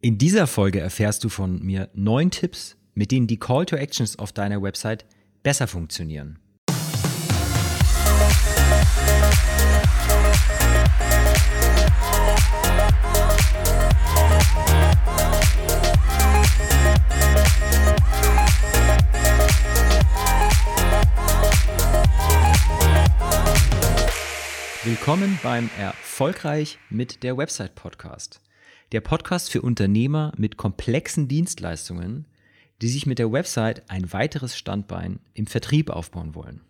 In dieser Folge erfährst du von mir neun Tipps, mit denen die Call to Actions auf deiner Website besser funktionieren. Willkommen beim Erfolgreich mit der Website Podcast. Der Podcast für Unternehmer mit komplexen Dienstleistungen, die sich mit der Website ein weiteres Standbein im Vertrieb aufbauen wollen.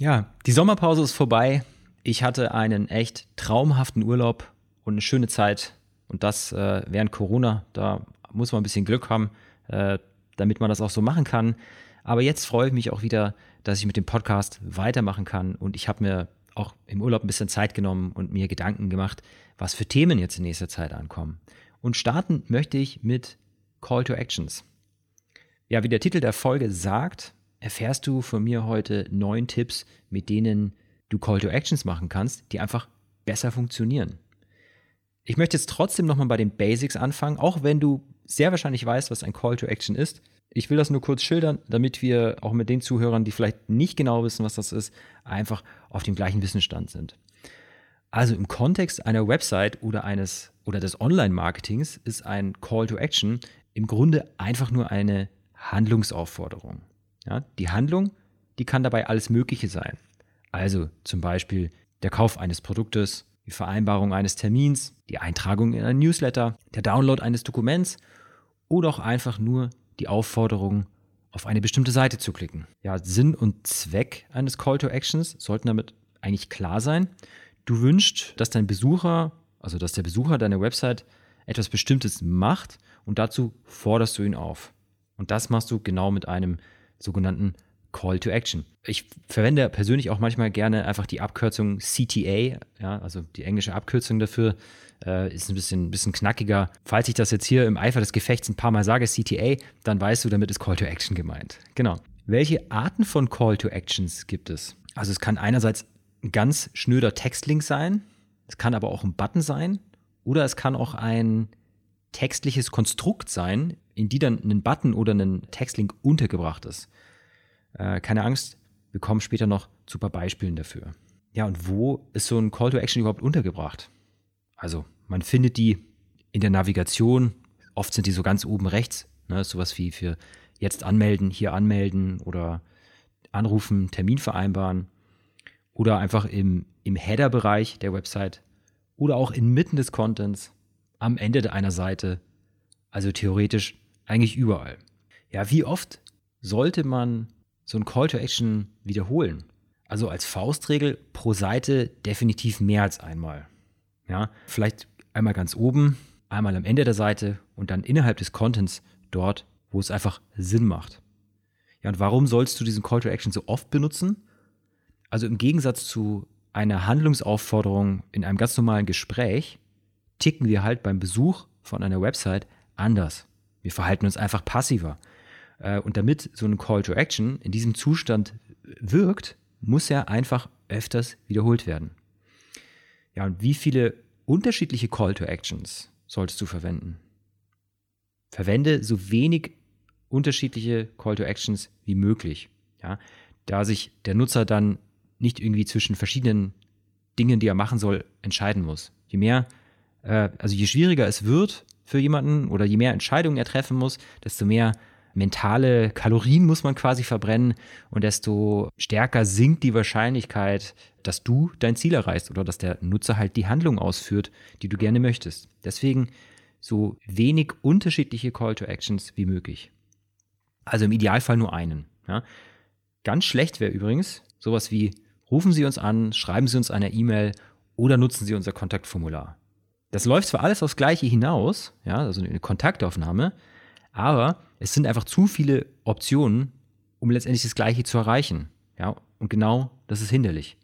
Ja, die Sommerpause ist vorbei. Ich hatte einen echt traumhaften Urlaub und eine schöne Zeit. Und das äh, während Corona. Da muss man ein bisschen Glück haben, äh, damit man das auch so machen kann. Aber jetzt freue ich mich auch wieder, dass ich mit dem Podcast weitermachen kann. Und ich habe mir auch im Urlaub ein bisschen Zeit genommen und mir Gedanken gemacht, was für Themen jetzt in nächster Zeit ankommen. Und starten möchte ich mit Call to Actions. Ja, wie der Titel der Folge sagt, erfährst du von mir heute neun Tipps, mit denen du Call to Actions machen kannst, die einfach besser funktionieren. Ich möchte jetzt trotzdem nochmal bei den Basics anfangen, auch wenn du sehr wahrscheinlich weißt, was ein Call to Action ist. Ich will das nur kurz schildern, damit wir auch mit den Zuhörern, die vielleicht nicht genau wissen, was das ist, einfach auf dem gleichen Wissensstand sind. Also im Kontext einer Website oder eines oder des Online-Marketings ist ein Call to Action im Grunde einfach nur eine Handlungsaufforderung. Ja, die Handlung, die kann dabei alles Mögliche sein. Also zum Beispiel der Kauf eines Produktes, die Vereinbarung eines Termins, die Eintragung in ein Newsletter, der Download eines Dokuments oder auch einfach nur die Aufforderung, auf eine bestimmte Seite zu klicken. Ja, Sinn und Zweck eines Call to Actions sollten damit eigentlich klar sein. Du wünschst, dass dein Besucher, also dass der Besucher deiner Website etwas Bestimmtes macht und dazu forderst du ihn auf. Und das machst du genau mit einem sogenannten Call to Action. Ich verwende persönlich auch manchmal gerne einfach die Abkürzung CTA, ja, also die englische Abkürzung dafür äh, ist ein bisschen, bisschen knackiger. Falls ich das jetzt hier im Eifer des Gefechts ein paar Mal sage, CTA, dann weißt du, damit ist Call to Action gemeint. Genau. Welche Arten von Call to Actions gibt es? Also es kann einerseits ein ganz schnöder Textlink sein, es kann aber auch ein Button sein oder es kann auch ein textliches Konstrukt sein, in die dann ein Button oder ein Textlink untergebracht ist. Äh, keine Angst, wir kommen später noch zu ein paar Beispielen dafür. Ja, und wo ist so ein Call to Action überhaupt untergebracht? Also man findet die in der Navigation, oft sind die so ganz oben rechts, ne, sowas wie für jetzt anmelden, hier anmelden oder anrufen, Termin vereinbaren oder einfach im, im Header-Bereich der Website oder auch inmitten des Contents, am Ende einer Seite, also theoretisch eigentlich überall. Ja, wie oft sollte man so ein Call to Action wiederholen? Also als Faustregel pro Seite definitiv mehr als einmal. Ja, vielleicht einmal ganz oben, einmal am Ende der Seite und dann innerhalb des Contents dort, wo es einfach Sinn macht. Ja, und warum sollst du diesen Call to Action so oft benutzen? Also im Gegensatz zu einer Handlungsaufforderung in einem ganz normalen Gespräch ticken wir halt beim Besuch von einer Website anders. Wir verhalten uns einfach passiver. Äh, und damit so ein Call to Action in diesem Zustand wirkt, muss er einfach öfters wiederholt werden. Ja, und wie viele unterschiedliche Call to Actions solltest du verwenden? Verwende so wenig unterschiedliche Call to Actions wie möglich. Ja, da sich der Nutzer dann nicht irgendwie zwischen verschiedenen Dingen, die er machen soll, entscheiden muss. Je mehr, äh, also je schwieriger es wird für jemanden oder je mehr Entscheidungen er treffen muss, desto mehr mentale Kalorien muss man quasi verbrennen und desto stärker sinkt die Wahrscheinlichkeit, dass du dein Ziel erreichst oder dass der Nutzer halt die Handlung ausführt, die du gerne möchtest. Deswegen so wenig unterschiedliche Call to Actions wie möglich. Also im Idealfall nur einen. Ja. Ganz schlecht wäre übrigens sowas wie rufen Sie uns an, schreiben Sie uns eine E-Mail oder nutzen Sie unser Kontaktformular. Das läuft zwar alles aufs Gleiche hinaus, ja, also eine Kontaktaufnahme, aber es sind einfach zu viele Optionen, um letztendlich das Gleiche zu erreichen. Ja, und genau das ist hinderlich.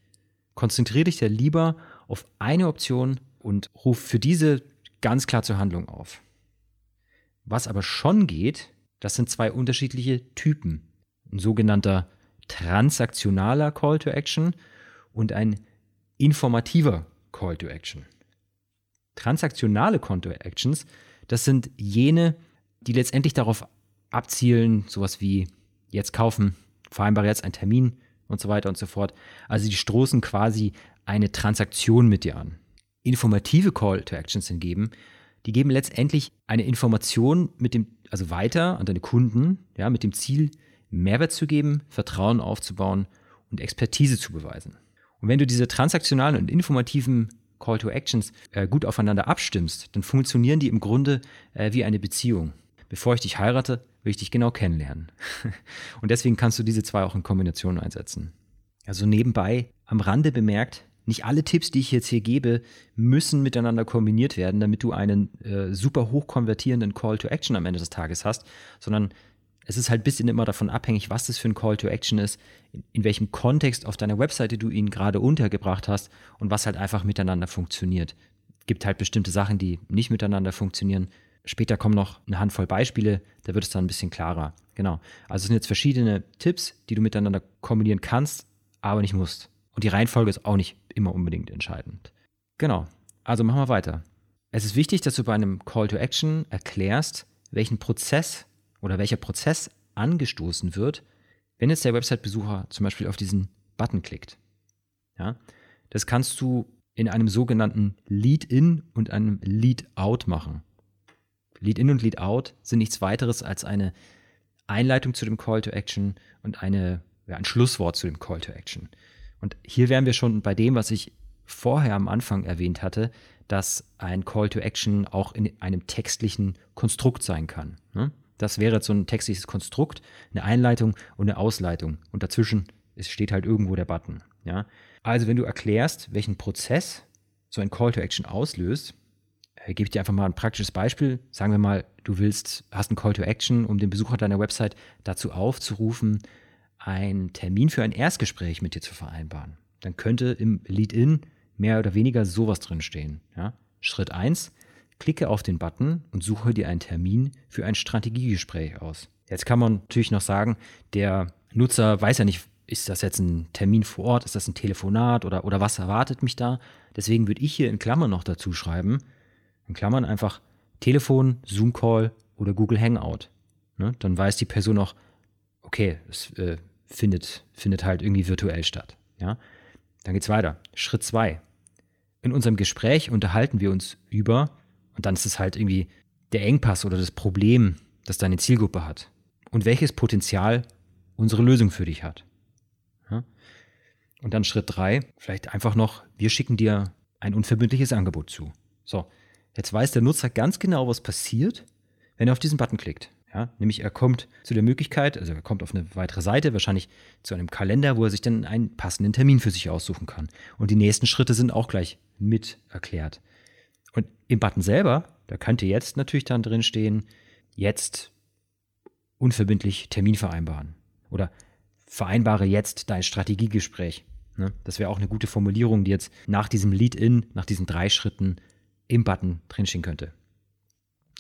Konzentriere dich ja lieber auf eine Option und ruf für diese ganz klar zur Handlung auf. Was aber schon geht, das sind zwei unterschiedliche Typen. Ein sogenannter transaktionaler Call to Action und ein informativer Call to Action. Transaktionale Konto-Actions, das sind jene, die letztendlich darauf abzielen, sowas wie jetzt kaufen, vereinbare jetzt einen Termin und so weiter und so fort. Also die stoßen quasi eine Transaktion mit dir an. Informative Call to Actions hingeben, die geben letztendlich eine Information mit dem, also weiter an deine Kunden, ja, mit dem Ziel, Mehrwert zu geben, Vertrauen aufzubauen und Expertise zu beweisen. Und wenn du diese transaktionalen und informativen Call to Actions äh, gut aufeinander abstimmst, dann funktionieren die im Grunde äh, wie eine Beziehung. Bevor ich dich heirate, will ich dich genau kennenlernen. und deswegen kannst du diese zwei auch in Kombination einsetzen. Also nebenbei am Rande bemerkt, nicht alle Tipps, die ich jetzt hier gebe, müssen miteinander kombiniert werden, damit du einen äh, super hoch konvertierenden Call to Action am Ende des Tages hast, sondern es ist halt ein bisschen immer davon abhängig, was das für ein Call to Action ist, in, in welchem Kontext auf deiner Webseite du ihn gerade untergebracht hast und was halt einfach miteinander funktioniert. Es gibt halt bestimmte Sachen, die nicht miteinander funktionieren. Später kommen noch eine Handvoll Beispiele, da wird es dann ein bisschen klarer. Genau. Also es sind jetzt verschiedene Tipps, die du miteinander kombinieren kannst, aber nicht musst. Und die Reihenfolge ist auch nicht immer unbedingt entscheidend. Genau. Also machen wir weiter. Es ist wichtig, dass du bei einem Call to Action erklärst, welchen Prozess oder welcher Prozess angestoßen wird, wenn jetzt der Website-Besucher zum Beispiel auf diesen Button klickt. Ja, das kannst du in einem sogenannten Lead-In und einem Lead-Out machen. Lead-In und Lead-Out sind nichts weiteres als eine Einleitung zu dem Call to Action und eine, ja, ein Schlusswort zu dem Call to Action. Und hier wären wir schon bei dem, was ich vorher am Anfang erwähnt hatte, dass ein Call to Action auch in einem textlichen Konstrukt sein kann. Ne? Das wäre so ein textliches Konstrukt, eine Einleitung und eine Ausleitung. Und dazwischen steht halt irgendwo der Button. Ja? Also wenn du erklärst, welchen Prozess so ein Call to Action auslöst, gebe ich dir einfach mal ein praktisches Beispiel. Sagen wir mal, du willst, hast einen Call to Action, um den Besucher deiner Website dazu aufzurufen, einen Termin für ein Erstgespräch mit dir zu vereinbaren. Dann könnte im Lead-In mehr oder weniger sowas drinstehen. Ja? Schritt 1, klicke auf den Button und suche dir einen Termin für ein Strategiegespräch aus. Jetzt kann man natürlich noch sagen, der Nutzer weiß ja nicht, ist das jetzt ein Termin vor Ort, ist das ein Telefonat oder, oder was erwartet mich da? Deswegen würde ich hier in Klammern noch dazu schreiben, in Klammern einfach Telefon, Zoom-Call oder Google Hangout. Ne? Dann weiß die Person auch, okay, es äh, findet, findet halt irgendwie virtuell statt. Ja? Dann geht's weiter. Schritt zwei. In unserem Gespräch unterhalten wir uns über, und dann ist es halt irgendwie der Engpass oder das Problem, das deine Zielgruppe hat. Und welches Potenzial unsere Lösung für dich hat. Ja? Und dann Schritt drei, vielleicht einfach noch, wir schicken dir ein unverbindliches Angebot zu. So, jetzt weiß der Nutzer ganz genau, was passiert, wenn er auf diesen Button klickt. Ja, nämlich er kommt zu der Möglichkeit, also er kommt auf eine weitere Seite, wahrscheinlich zu einem Kalender, wo er sich dann einen passenden Termin für sich aussuchen kann. Und die nächsten Schritte sind auch gleich mit erklärt. Und im Button selber, da könnte jetzt natürlich dann drin stehen, jetzt unverbindlich Termin vereinbaren. Oder vereinbare jetzt dein Strategiegespräch. Ne? Das wäre auch eine gute Formulierung, die jetzt nach diesem Lead-In, nach diesen drei Schritten im Button drinstehen könnte.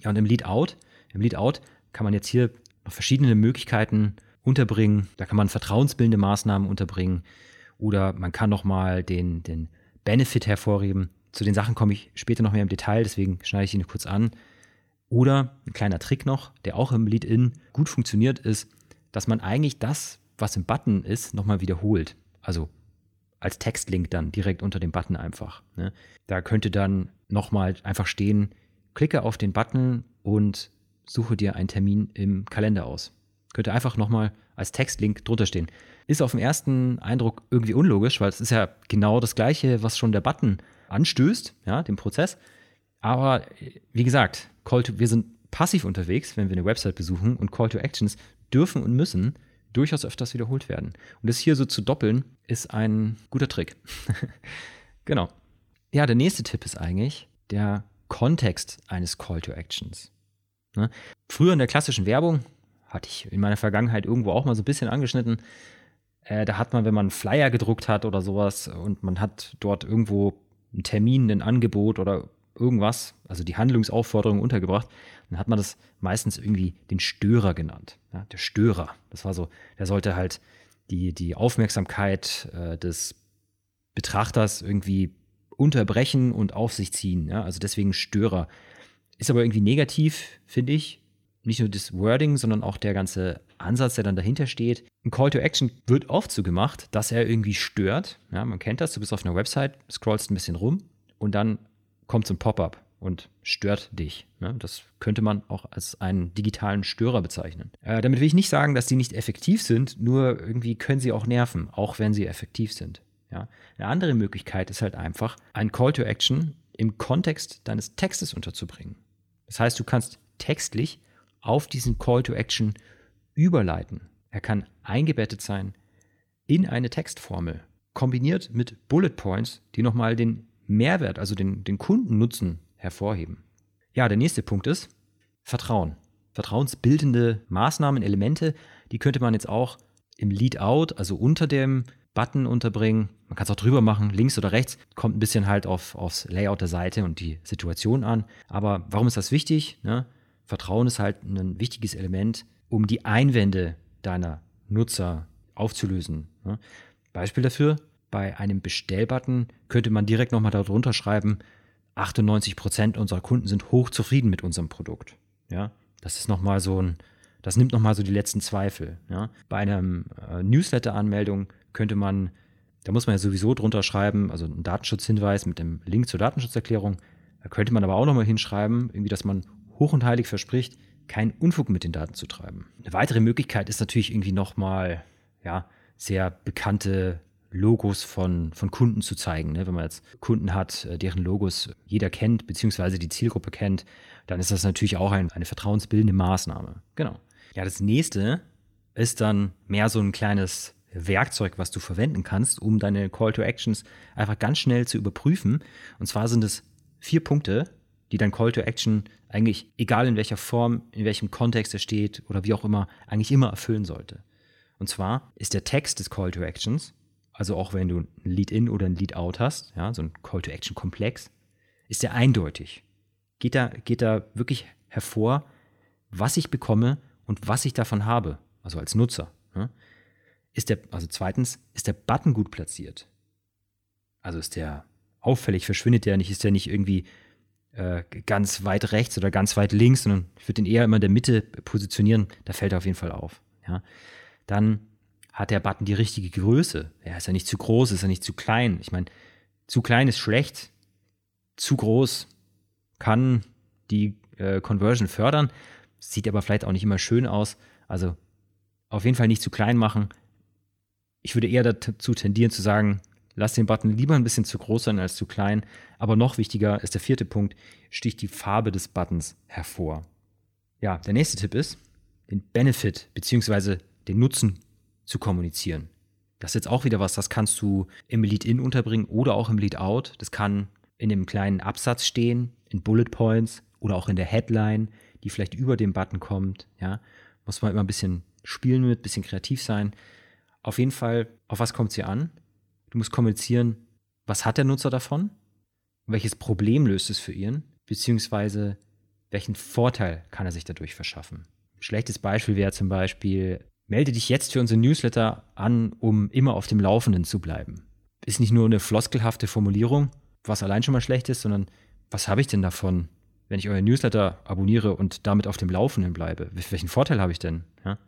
Ja, und im Lead-Out, im Lead-Out kann man jetzt hier noch verschiedene Möglichkeiten unterbringen. Da kann man vertrauensbildende Maßnahmen unterbringen oder man kann nochmal den, den Benefit hervorheben. Zu den Sachen komme ich später noch mehr im Detail, deswegen schneide ich ihn kurz an. Oder ein kleiner Trick noch, der auch im Lead-In gut funktioniert, ist, dass man eigentlich das, was im Button ist, nochmal wiederholt. Also als Textlink dann direkt unter dem Button einfach. Ne? Da könnte dann nochmal einfach stehen, klicke auf den Button und suche dir einen Termin im Kalender aus. Könnte einfach nochmal als Textlink drunter stehen. Ist auf den ersten Eindruck irgendwie unlogisch, weil es ist ja genau das Gleiche, was schon der Button anstößt, ja, den Prozess. Aber wie gesagt, Call to, wir sind passiv unterwegs, wenn wir eine Website besuchen und Call to Actions dürfen und müssen durchaus öfters wiederholt werden. Und das hier so zu doppeln, ist ein guter Trick. genau. Ja, der nächste Tipp ist eigentlich der Kontext eines Call to Actions. Ne? Früher in der klassischen Werbung, hatte ich in meiner Vergangenheit irgendwo auch mal so ein bisschen angeschnitten, äh, da hat man, wenn man einen Flyer gedruckt hat oder sowas und man hat dort irgendwo einen Termin, ein Angebot oder irgendwas, also die Handlungsaufforderung untergebracht, dann hat man das meistens irgendwie den Störer genannt. Ja, der Störer. Das war so, der sollte halt die, die Aufmerksamkeit äh, des Betrachters irgendwie unterbrechen und auf sich ziehen. Ja? Also deswegen Störer. Ist aber irgendwie negativ, finde ich. Nicht nur das Wording, sondern auch der ganze Ansatz, der dann dahinter steht. Ein Call to Action wird oft so gemacht, dass er irgendwie stört. Ja, man kennt das, du bist auf einer Website, scrollst ein bisschen rum und dann kommt so ein Pop-up und stört dich. Ne? Das könnte man auch als einen digitalen Störer bezeichnen. Äh, damit will ich nicht sagen, dass die nicht effektiv sind, nur irgendwie können sie auch nerven, auch wenn sie effektiv sind. Ja? Eine andere Möglichkeit ist halt einfach, ein Call to Action im Kontext deines Textes unterzubringen. Das heißt, du kannst textlich auf diesen Call to Action überleiten. Er kann eingebettet sein in eine Textformel, kombiniert mit Bullet Points, die nochmal den Mehrwert, also den, den Kundennutzen hervorheben. Ja, der nächste Punkt ist Vertrauen. Vertrauensbildende Maßnahmen, Elemente, die könnte man jetzt auch im Lead-Out, also unter dem Button unterbringen. Man kann es auch drüber machen, links oder rechts. Kommt ein bisschen halt auf, aufs Layout der Seite und die Situation an. Aber warum ist das wichtig? Ne? Vertrauen ist halt ein wichtiges Element, um die Einwände deiner Nutzer aufzulösen. Ne? Beispiel dafür, bei einem Bestellbutton könnte man direkt nochmal darunter schreiben, 98% unserer Kunden sind hochzufrieden mit unserem Produkt. Ja, das ist nochmal so ein, das nimmt nochmal so die letzten Zweifel. Ja? Bei einer äh, Newsletter-Anmeldung könnte man, da muss man ja sowieso drunter schreiben, also einen Datenschutzhinweis mit dem Link zur Datenschutzerklärung. Da könnte man aber auch nochmal hinschreiben, irgendwie, dass man hoch und heilig verspricht, keinen Unfug mit den Daten zu treiben. Eine weitere Möglichkeit ist natürlich irgendwie nochmal, ja, sehr bekannte Logos von, von Kunden zu zeigen. Ne? Wenn man jetzt Kunden hat, äh, deren Logos jeder kennt, beziehungsweise die Zielgruppe kennt, dann ist das natürlich auch ein, eine vertrauensbildende Maßnahme. Genau. Ja, das nächste ist dann mehr so ein kleines Werkzeug, was du verwenden kannst, um deine Call to Actions einfach ganz schnell zu überprüfen. Und zwar sind es vier Punkte, die dein Call to Action eigentlich, egal in welcher Form, in welchem Kontext er steht oder wie auch immer, eigentlich immer erfüllen sollte. Und zwar ist der Text des Call to Actions, also auch wenn du ein Lead-In oder ein Lead-Out hast, ja, so ein Call to Action-Komplex, ist der eindeutig. Geht da, geht da wirklich hervor, was ich bekomme und was ich davon habe, also als Nutzer. Ja. Ist der, also zweitens, ist der Button gut platziert? Also ist der auffällig, verschwindet der nicht, ist der nicht irgendwie äh, ganz weit rechts oder ganz weit links, sondern ich würde den eher immer in der Mitte positionieren, da fällt er auf jeden Fall auf. Ja. Dann hat der Button die richtige Größe. Er ist ja nicht zu groß, ist ja nicht zu klein. Ich meine, zu klein ist schlecht, zu groß kann die äh, Conversion fördern, sieht aber vielleicht auch nicht immer schön aus. Also auf jeden Fall nicht zu klein machen, ich würde eher dazu tendieren zu sagen, lass den Button lieber ein bisschen zu groß sein als zu klein. Aber noch wichtiger ist der vierte Punkt, sticht die Farbe des Buttons hervor. Ja, der nächste Tipp ist, den Benefit bzw. den Nutzen zu kommunizieren. Das ist jetzt auch wieder was, das kannst du im Lead-In unterbringen oder auch im Lead-Out. Das kann in einem kleinen Absatz stehen, in Bullet Points oder auch in der Headline, die vielleicht über dem Button kommt. Ja, muss man immer ein bisschen spielen mit, ein bisschen kreativ sein. Auf jeden Fall, auf was kommt es hier an? Du musst kommunizieren, was hat der Nutzer davon? Welches Problem löst es für ihn? Beziehungsweise welchen Vorteil kann er sich dadurch verschaffen? Ein schlechtes Beispiel wäre zum Beispiel, melde dich jetzt für unsere Newsletter an, um immer auf dem Laufenden zu bleiben. Ist nicht nur eine floskelhafte Formulierung, was allein schon mal schlecht ist, sondern was habe ich denn davon, wenn ich euer Newsletter abonniere und damit auf dem Laufenden bleibe? Welchen Vorteil habe ich denn? Ja?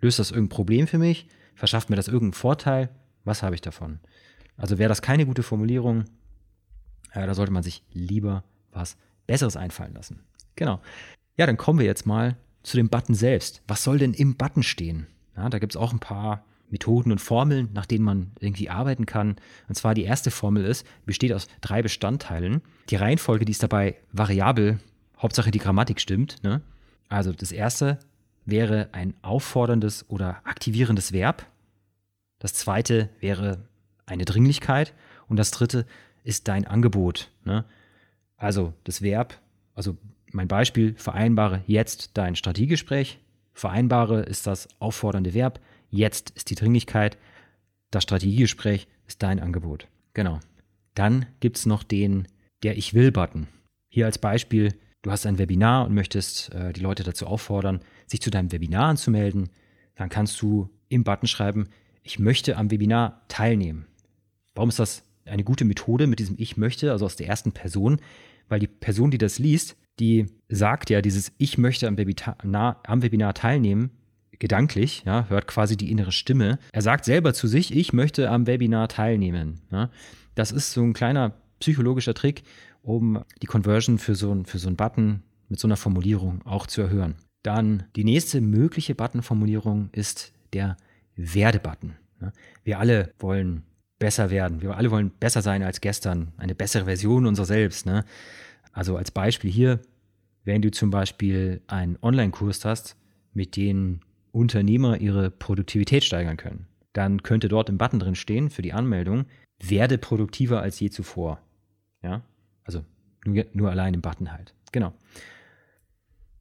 Löst das irgendein Problem für mich? Verschafft mir das irgendeinen Vorteil? Was habe ich davon? Also wäre das keine gute Formulierung, ja, da sollte man sich lieber was Besseres einfallen lassen. Genau. Ja, dann kommen wir jetzt mal zu dem Button selbst. Was soll denn im Button stehen? Ja, da gibt es auch ein paar Methoden und Formeln, nach denen man irgendwie arbeiten kann. Und zwar die erste Formel ist, besteht aus drei Bestandteilen. Die Reihenfolge, die ist dabei variabel. Hauptsache die Grammatik stimmt. Ne? Also das erste wäre ein aufforderndes oder aktivierendes Verb. Das zweite wäre eine Dringlichkeit. Und das dritte ist dein Angebot. Ne? Also das Verb, also mein Beispiel, vereinbare jetzt dein Strategiegespräch. Vereinbare ist das auffordernde Verb. Jetzt ist die Dringlichkeit. Das Strategiegespräch ist dein Angebot. Genau. Dann gibt es noch den Der Ich will-Button. Hier als Beispiel, du hast ein Webinar und möchtest äh, die Leute dazu auffordern, sich zu deinem Webinar anzumelden, dann kannst du im Button schreiben, ich möchte am Webinar teilnehmen. Warum ist das eine gute Methode mit diesem Ich möchte, also aus der ersten Person, weil die Person, die das liest, die sagt ja dieses Ich möchte am Webinar, am Webinar teilnehmen, gedanklich, ja, hört quasi die innere Stimme. Er sagt selber zu sich, ich möchte am Webinar teilnehmen. Ja. Das ist so ein kleiner psychologischer Trick, um die Conversion für so, für so einen Button mit so einer Formulierung auch zu erhöhen. Dann die nächste mögliche Button-Formulierung ist der Werde-Button. Wir alle wollen besser werden. Wir alle wollen besser sein als gestern, eine bessere Version unserer selbst. Ne? Also als Beispiel hier, wenn du zum Beispiel einen Online-Kurs hast, mit dem Unternehmer ihre Produktivität steigern können, dann könnte dort im Button drin stehen für die Anmeldung, werde produktiver als je zuvor. Ja, also nur, nur allein im Button halt. Genau.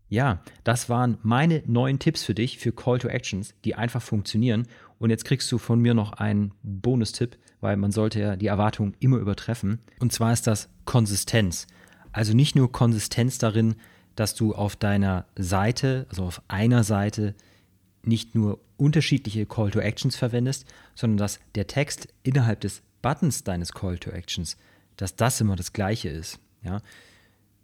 Ja, das waren meine neuen Tipps für dich für Call to Actions, die einfach funktionieren. Und jetzt kriegst du von mir noch einen Bonustipp, weil man sollte ja die Erwartungen immer übertreffen. Und zwar ist das Konsistenz. Also nicht nur Konsistenz darin, dass du auf deiner Seite, also auf einer Seite, nicht nur unterschiedliche Call to Actions verwendest, sondern dass der Text innerhalb des Buttons deines Call to Actions, dass das immer das gleiche ist. Ja?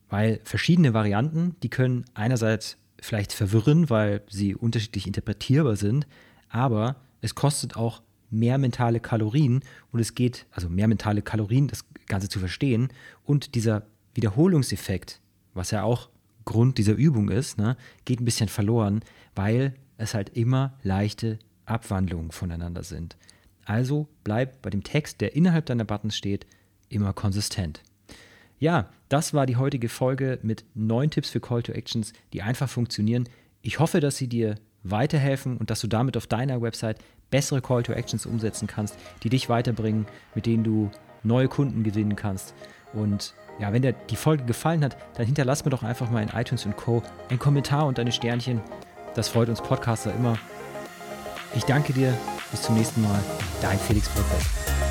Weil verschiedene Varianten, die können einerseits vielleicht verwirren, weil sie unterschiedlich interpretierbar sind, aber es kostet auch mehr mentale Kalorien und es geht, also mehr mentale Kalorien, das Ganze zu verstehen und dieser Wiederholungseffekt, was ja auch Grund dieser Übung ist, ne, geht ein bisschen verloren, weil es halt immer leichte Abwandlungen voneinander sind. Also bleib bei dem Text, der innerhalb deiner Buttons steht, immer konsistent. Ja, das war die heutige Folge mit neun Tipps für Call to Actions, die einfach funktionieren. Ich hoffe, dass sie dir weiterhelfen und dass du damit auf deiner Website bessere Call to Actions umsetzen kannst, die dich weiterbringen, mit denen du neue Kunden gewinnen kannst. Und ja, wenn dir die Folge gefallen hat, dann hinterlass mir doch einfach mal in iTunes und Co. einen Kommentar und deine Sternchen. Das freut uns Podcaster immer. Ich danke dir. Bis zum nächsten Mal. Dein Felix Brückweg.